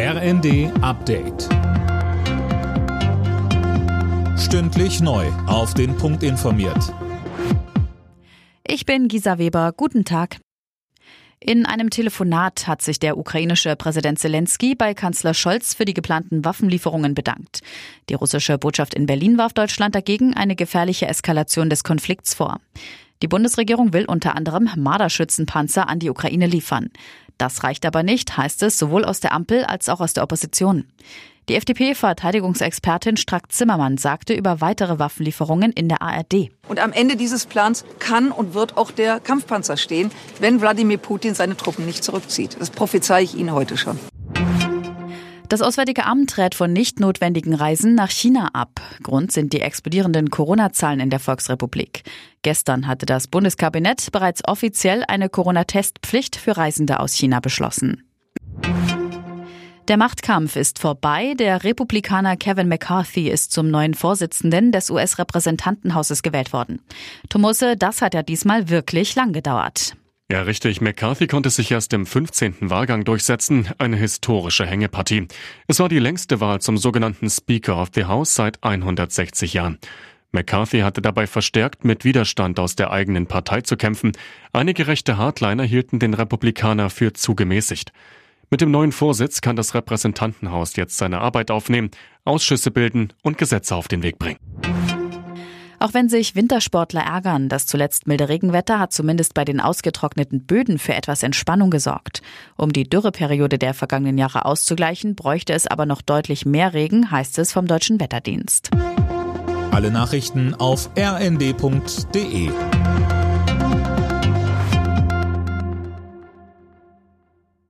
RND Update. Stündlich neu. Auf den Punkt informiert. Ich bin Gisa Weber. Guten Tag. In einem Telefonat hat sich der ukrainische Präsident Zelensky bei Kanzler Scholz für die geplanten Waffenlieferungen bedankt. Die russische Botschaft in Berlin warf Deutschland dagegen eine gefährliche Eskalation des Konflikts vor. Die Bundesregierung will unter anderem Marderschützenpanzer an die Ukraine liefern. Das reicht aber nicht, heißt es sowohl aus der Ampel als auch aus der Opposition. Die FDP-Verteidigungsexpertin Strack-Zimmermann sagte über weitere Waffenlieferungen in der ARD. Und am Ende dieses Plans kann und wird auch der Kampfpanzer stehen, wenn Wladimir Putin seine Truppen nicht zurückzieht. Das prophezei ich Ihnen heute schon. Das Auswärtige Amt rät von nicht notwendigen Reisen nach China ab. Grund sind die explodierenden Corona-Zahlen in der Volksrepublik. Gestern hatte das Bundeskabinett bereits offiziell eine Corona-Testpflicht für Reisende aus China beschlossen. Der Machtkampf ist vorbei. Der Republikaner Kevin McCarthy ist zum neuen Vorsitzenden des US-Repräsentantenhauses gewählt worden. Tomose, das hat ja diesmal wirklich lang gedauert. Ja, richtig. McCarthy konnte sich erst im 15. Wahlgang durchsetzen. Eine historische Hängepartie. Es war die längste Wahl zum sogenannten Speaker of the House seit 160 Jahren. McCarthy hatte dabei verstärkt mit Widerstand aus der eigenen Partei zu kämpfen. Einige rechte Hardliner hielten den Republikaner für zu gemäßigt. Mit dem neuen Vorsitz kann das Repräsentantenhaus jetzt seine Arbeit aufnehmen, Ausschüsse bilden und Gesetze auf den Weg bringen. Auch wenn sich Wintersportler ärgern, das zuletzt milde Regenwetter hat zumindest bei den ausgetrockneten Böden für etwas Entspannung gesorgt. Um die Dürreperiode der vergangenen Jahre auszugleichen, bräuchte es aber noch deutlich mehr Regen, heißt es vom Deutschen Wetterdienst. Alle Nachrichten auf rnd.de